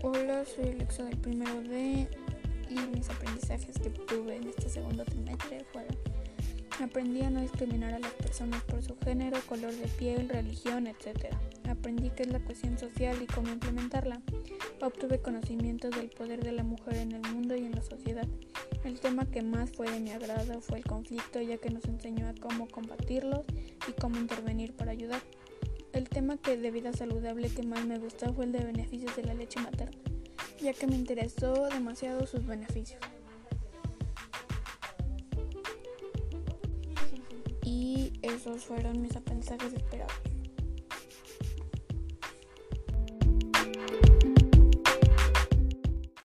soy Alexa del primero D y mis aprendizajes que tuve en este segundo trimestre fueron Aprendí a no discriminar a las personas por su género, color de piel, religión, etc. Aprendí qué es la cuestión social y cómo implementarla. Obtuve conocimientos del poder de la mujer en el mundo y en la sociedad. El tema que más fue de mi agrado fue el conflicto, ya que nos enseñó a cómo combatirlos y cómo intervenir para ayudar. El tema que de vida saludable que más me gustó fue el de beneficios de la leche materna, ya que me interesó demasiado sus beneficios. Y esos fueron mis aprendizajes esperados.